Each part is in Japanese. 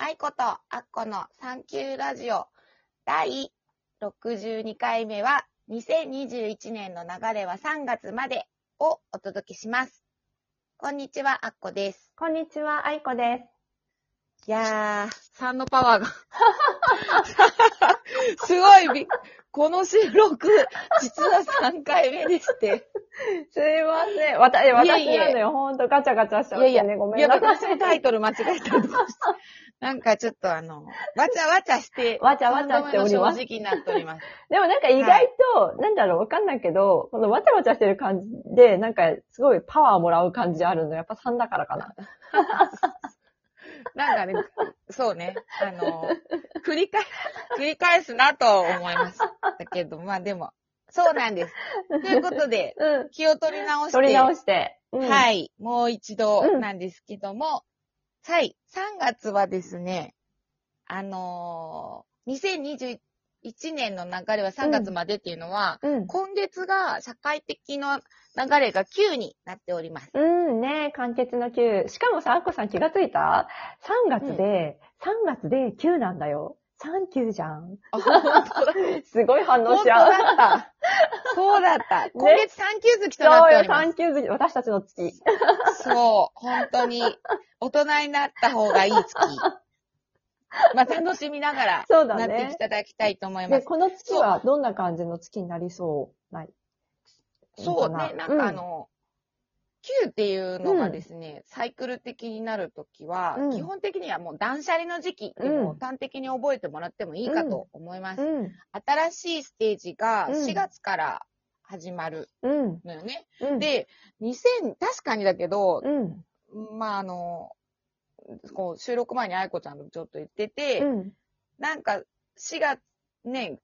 愛子とアッコのサンキューラジオ第62回目は2021年の流れは3月までをお届けします。こんにちは、アッコです。こんにちは、愛子です。いやー、3のパワーが。すごいび、この収録、実は3回目でして。すいません。わた、え私なのよ。ほんとガチャガチャしちゃってね。ごめいや、んなさい。私のタイトル間違えたとかして。なんかちょっとあの、わちゃわちゃして、わちゃわちゃしております正直になっております。でもなんか意外と、なんだろう、わかんないけど、このわちゃわちゃしてる感じで、なんかすごいパワーもらう感じあるの。やっぱ3だからかな。なんかね、そうね、あの、繰り返、繰り返すなと思います。だけど、まあでも、そうなんです。ということで、うん。気を取り直して、取り直して。うん、い。はい、もう一度うんなんですけども、はい、3月はですね、あのー、2021年の流れは3月までっていうのは、うん。今月が社会的な流れが9になっております。うんね、完結の9。しかもさ、あっこさん気がついた ?3 月で、3月で9なんだよ。3、9じゃん。あ、本当だ。すごい反応しちゃう。だった。そうだった。今月3級月となっそうよ、ております。3、9月、私たちの月。そう、本当に、大人になった方がいい月。まあ、楽しみながら、そうだねなっていただきたいと思いまで、す。この月はどんな感じの月になりそうないそうね、なんかあ、の、9っていうのがですね、サイクル的になるときは、うん。基本的にはもう断捨離の時期っていう端的に覚えてもらってもいいかと思います。うん、新しいステージがうん。4月から始まるうん、のよね。うん。、で、2000、確かにだけど、うん、まああの、こう収録前に愛子ちゃんとちょっと言ってて、うん、なんか4月、ね、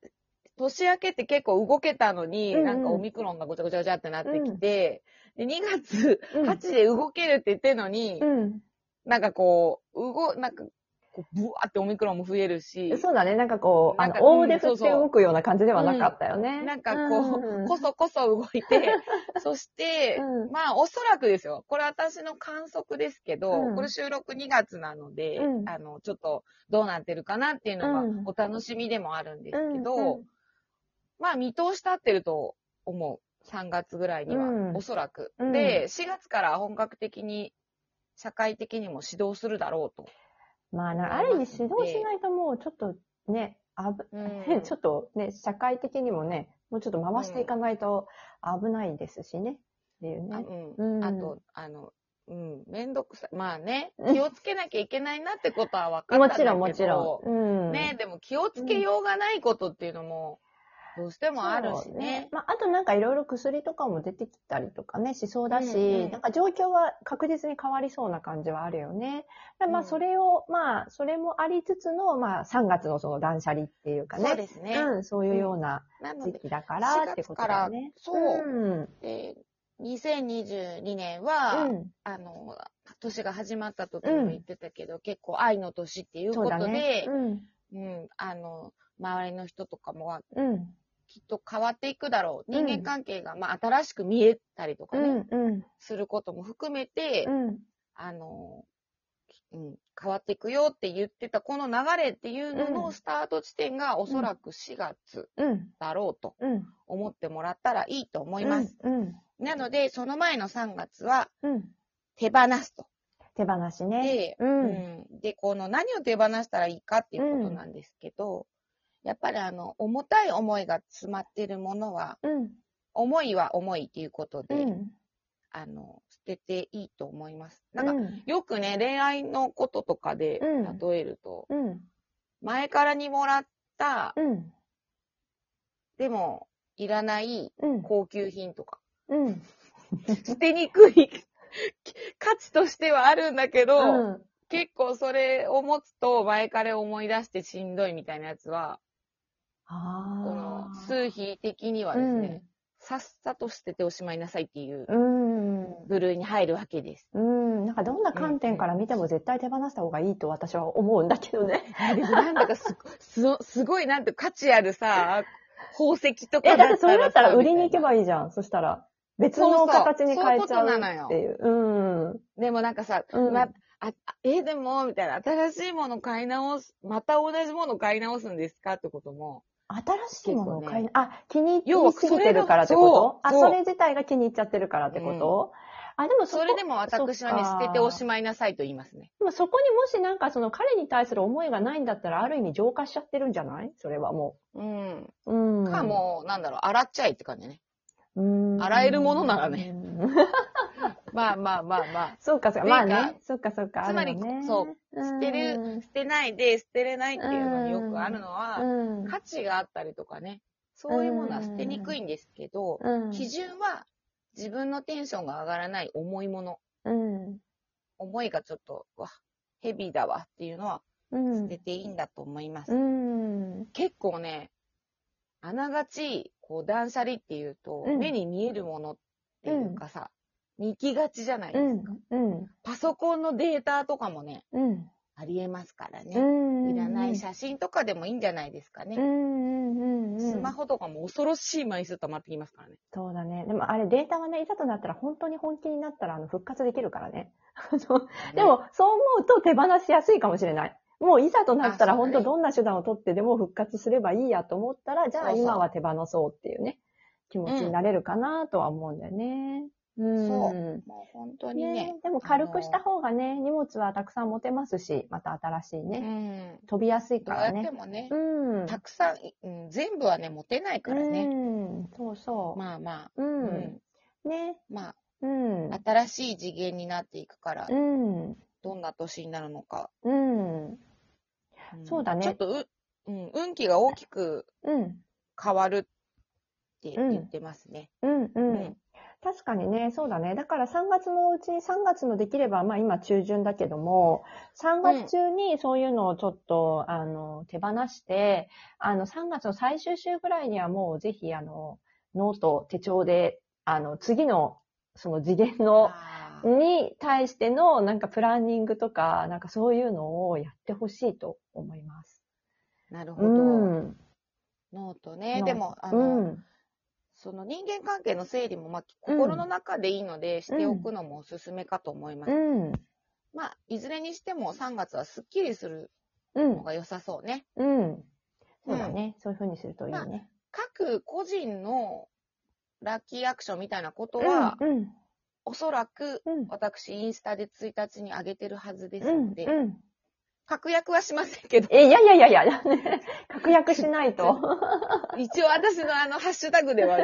年明けって結構動けたのに、うんうん。なんかオミクロンがごちゃごちゃごちゃってなってきて、で2月うん8で動けるって言ってるのに、うん。なんかこう、動、なんか、こうブワーってオミクロンも増えるし、そうだね、なんかこう、あんか大腕振ってうんそうそう動くような感じではなかったよね。なんかこう、うんこそこそ動いて、そして、うん。まあおそらくですよ。これ私の観測ですけど、うん。これ収録2月なので、うん。あの、ちょっとどうなってるかなっていうのうん。がお楽しみでもあるんですけど、うんうんまあ見通し立ってると思う。3月ぐらいには、うんおそらく。うんで、4月から本格的に社会的にも指導するだろうと。まあな、ある意味指導しないともうちょっとね、あぶ、うん ちょっとね、社会的にもね、もうちょっと回していかないと危ないですしね。っていうあね。うんうんあと、あの、うん、めんどくさい。まあねう、ん気をつけなきゃいけないなってことは分かったんだけど。もちろんもちろん。うん。ね、でも気をつけようがないことっていうのも、どうしてもあるしそうね。まあ、あとなんかいろいろ薬とかも出てきたりとかね、しそうだし、うんうんなんか状況は確実に変わりそうな感じはあるよね。でまあうんそれを、まあそれもありつつの、まあ3月のその断捨離っていうかね。そうですね。うん、そういうような時期だからってことだよね。4月からそううん。で2022年は、うん。あの、年が始まった時にも言ってたけど、結構愛の年っていうそうだことで、ね。うん。うん、あの、周りの人とかもうん。きっと変わっていくだろう。うん人間関係が、まあ、新しく見えたりとかね、うん。うん。することも含めて、うん。あの、うん、変わっていくよって言ってたこの流れっていうのうんのスタート地点がおそらく4月うん。だろうとうん。思ってもらったらいいと思います。うん。なので、その前の3月はうん。手放すと。手放しね。で、う。うんん、で、この何を手放したらいいかっていうことなんですけど、やっぱりあの、重たい思いが詰まってるものは、うん。思いは重いっていうことで、うん。あの、捨てていいと思います。なんか、うん。よくね、恋愛のこととかでうん例えると、うん。前からにもらった、うん。でも、いらないうん。高級品とか、うん。捨てにくい価値としてはあるんだけど、うん。結構それを持つと前から思い出してしんどいみたいなやつは、このああ。数比的にはですね、さっさと捨てておしまいなさいっていううん。部類に入るわけです。うん。なんかどんな観点から見ても絶対手放した方がいいと私は思うんだけどね。なんだかす すすごいなんて価値あるさ、宝石とかえ、だってそれだったら売りに行けばばいいじゃん。そしたら。別の形に変えちゃうっていう。うん。でもなんかさ、うんまあ、あえ、でも、みたいな、新しいもの買い直す、また同じもの買い直すんですかってことも、新しいものを買い、結あ、気に入りすぎてるからってこと？あ、それ自体が気に入っちゃってるからってこと、あ、でもそれでも私はね、捨てておしまいなさいと言いますね。でもそこにもしなんかその彼に対する思いがないんだったら、ある意味浄化しちゃってるんじゃない？それはもうん。う。うん。か、もう、なんだろう、洗っちゃいって感じね。うん。洗えるものならねうん。まあまあまあまあ。そうか、そうか。まあね。そうか、そうか。つまりねそう捨てる捨てないで捨てれないっていうのによくあるのは、うん。価値があったりとかね、そういうものは捨てにくいんですけど、うん。基準は自分のテンションが上がらない重いもの、うん。思いがちょっと、わ、ヘビーだわっていうのはうん。捨てていいんだと思います。うん。結構ね、あながち、こう断捨離っていうと、うん目に見えるものっていうかさ、に行きがちじゃないでうんすか。。うん。パソコンのデータとかもね、うん。ありえますからね。うん。いらない写真とかでもいいんじゃないですかね。うんうんうんうん。スマホとかも恐ろしい枚数溜まってきますからね。そうだね。でもあれデータはね、いざとなったら本当に本気になったらあの復活できるからね。でも、そう思うと手放しやすいかもしれない。もういざとなったら本当どんな手段を取ってでも復活すればいいやと思ったら、じゃあ今は手放そうっていうね、気持ちになれるかなとは思うんだよね。うん。そうもう本当にね。ねでも軽くした方がね、荷物はたくさん持てますし、また新しいうん。ね。飛びやすいどうやってからね。もね、うん。たくさん、うん、全部はね、持てないからね。うん。そうそう。まあまあ、う。うんん。ね。まうん。あ、新しい次元になっていくから、うん。どんな年になるのか。うん。んそうだねちょっとう、うん、運気が大きくうん。変わるってうん言ってますね。うん。ううんん。確かにね、そうだね。だから3月のうちに3月のできれば、まあ今中旬だけども、3月中にそういうのをちょっと、あの、手放して、あの、3月の最終週ぐらいにはもうぜひ、あの、ノート、手帳で、あの、次の、その次元の、に対しての、なんかプランニングとか、なんかそういうのをやってほしいと思います。なるほど。うん。ノートね。のでも、あうの、ん。その人間関係の整理も、まあ、うん心の中でいいので、しておくのもおすすめかと思います。うん。まあ、いずれにしても3月はスッキリするうんの。が良さそうね。うん。そうだね。そういう風にするといいね。各個人のラッキーアクションみたいなことうんは、うん。おそらくうん。私インスタで1日に上げてるはずですうんので、うん。確約はしませんけど、え、いやいやいやいや、確約しないと。一応私のあのハッシュタグでは、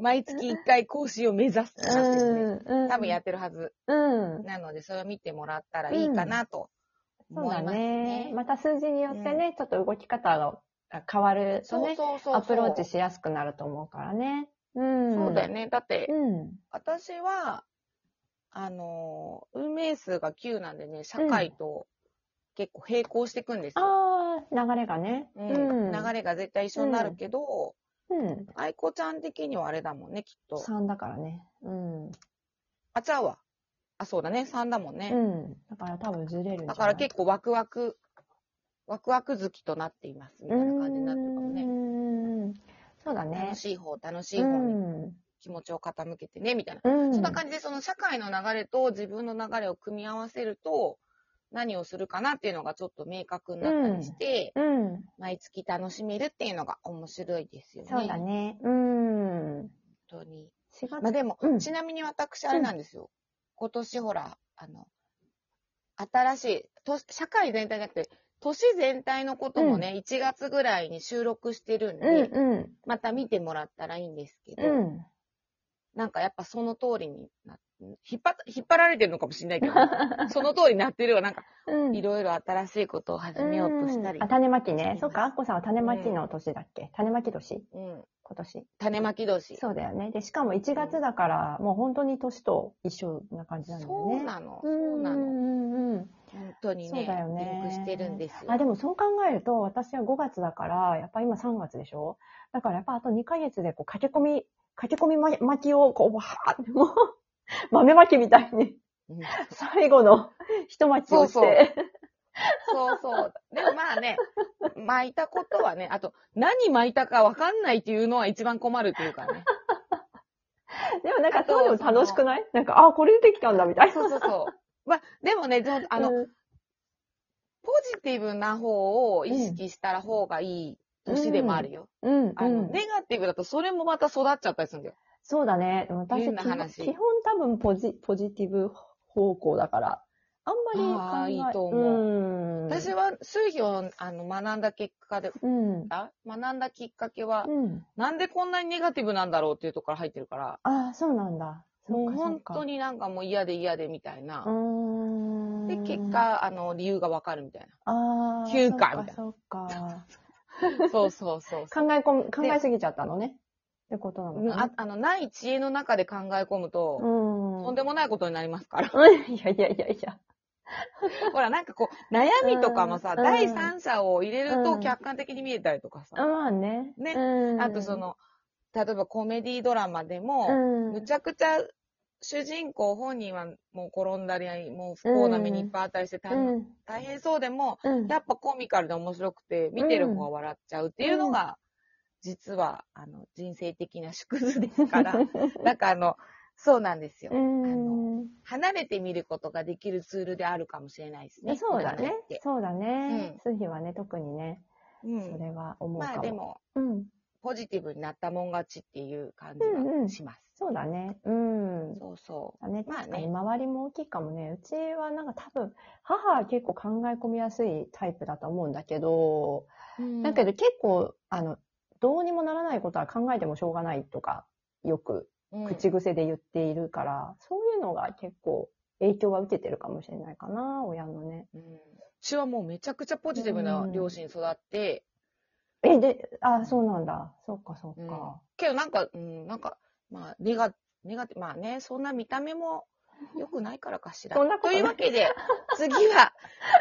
毎月1回更新を目指すって感じですね。うん。多分やってるはず。うん。なので、それを見てもらったらいいかなとそうだ思いますねね。。また数字によってね、ちょっと動き方が変わるとそうね、そうそうそう。アプローチしやすくなると思うからね。うん。そうだよね。だって、うん。私は、あのー、運命数が9なんでね、社会と結構並行していくんですよ。ああ、流れがね。うん流れが絶対一緒になるけど、うん。愛子ちゃん的にはあれだもんね、きっと。3だからね。うん。あ、ちゃうわ。あ、そうだね、3だもんね。うん。だから多分ずれるだから結構ワクワク、ワクワク好きとなっています、みたいな感じになってるかもね。ね。そうだね楽。しい方、楽しうい方にん。気持ちを傾けてね、みたいな。うん。そんな感じで、その社会の流れと自分の流れを組み合わせると、何をするかなっていうのがちょっと明確になったりして、うん。毎月楽しめるっていうのが面白いですよね。そうだね。うん。本当に。4月まあでも、うんちなみに私あれなんですよ。今年ほら、あの、新しい、と社会全体じゃなくて、年全体のこともね、1月ぐらいに収録してるんうで、んうん。また見てもらったらいいんですけど、うん。なんかやっぱその通りにな引っ張っ、引っ張られてるのかもしれないけど、その通りになってるわ。なんか、うん。いろいろ新しいことを始めようとしたりうん。あ、種まきね。うんそっか、アッコさんは種まきの年だっけ？種まき年？うん。今年？種まき年。そうだよね。で、しかも1月だから、もう本当に年と一緒な感じなんだよね。そうなの。うそうんなの。うんうん。本当にね、そうだよねリンクしてるんですよ。あ、でもそう考えると、私は5月だから、やっぱ今3月でしょ？だからやっぱあと2ヶ月で、こう、駆け込み、駆け込みま巻きを、こう、わーって、もう、豆巻きみたいに、うん最後の一巻きをして。そうそうそうそう。でもまあね、巻いたことはね、あと、何巻いたかわかんないっていうのは一番困るっていうかね。でもなんかそういうの楽しくない？なんか、あ、これ出てきたんだ、みたいな。そうそうそう。まあ、でもね、あの、うんポジティブな方を意識したら方がいい年でもあるよ。うん、あの、うんネガティブだとそれもまた育っちゃったりするんだよ。そうだね。私、変な話基本多分ポジポジティブ方向だから、あんまりいいと思うん。私は数秘をあの学んだ結果で、うん。あ学んだきっかけは、うん。なんでこんなにネガティブなんだろうっていうところから入ってるから、ああ、そうなんだ。もう本当に。になんかもう嫌で嫌でみたいな。で、結。果、あの、理由がわかるみたいああ。休暇みたいなそうか、そう。そうそうそう。考え込む、考えすぎちゃったのね。ってことなのかな。うんああの、ない知恵の中で考え込むと、うん。とんでもないことになりますから。いやいやいやいや。ほら、なんかこう、悩みとかもさ、うん第三者を入れるとうん客観的に見えたりとかさ、まあね。ねうんあとそ、の、例えばコメディドラマでも、うん。むちゃくちゃ主人公本人はもう転んだり、もう不幸な目にいっぱい与えして大,、うん。大変そうでも、うん。やっぱコミカルで面白くて、見てる方が笑っちゃうっていうのが、実は、あの、人生的な縮図ですから、なんかあの、そうなんですよ。うあのん。離れて見ることができるツールであるかもしれないですね。そうだね。そうだね。数日はね、特にね、うん。それは思うかも。まあでも、うん。ポジティブになったもん勝ちっていう感じうんうんはします。そうだね。うん。そうそだね、まあね確かに周りも大きいかもね。うちはなんか多分、母は結構考え込みやすいタイプだと思うんだけど、う。だけど結構、あの、どうにもならないことは考えてもしょうがないとか、よくうん、口癖で言っているから、そういうのが結構影響は受けてるかもしれないかな、親のね。うん。うちはもうめちゃくちゃポジティブな両親育って、え、で、あ、そうなんだ。そうか、そううんか。けどなんか、うん、なんか、まあ、ネガ、ネガティブ、まあね、そんな見た目も良くないからかしら。そんなことないというわけで、次は、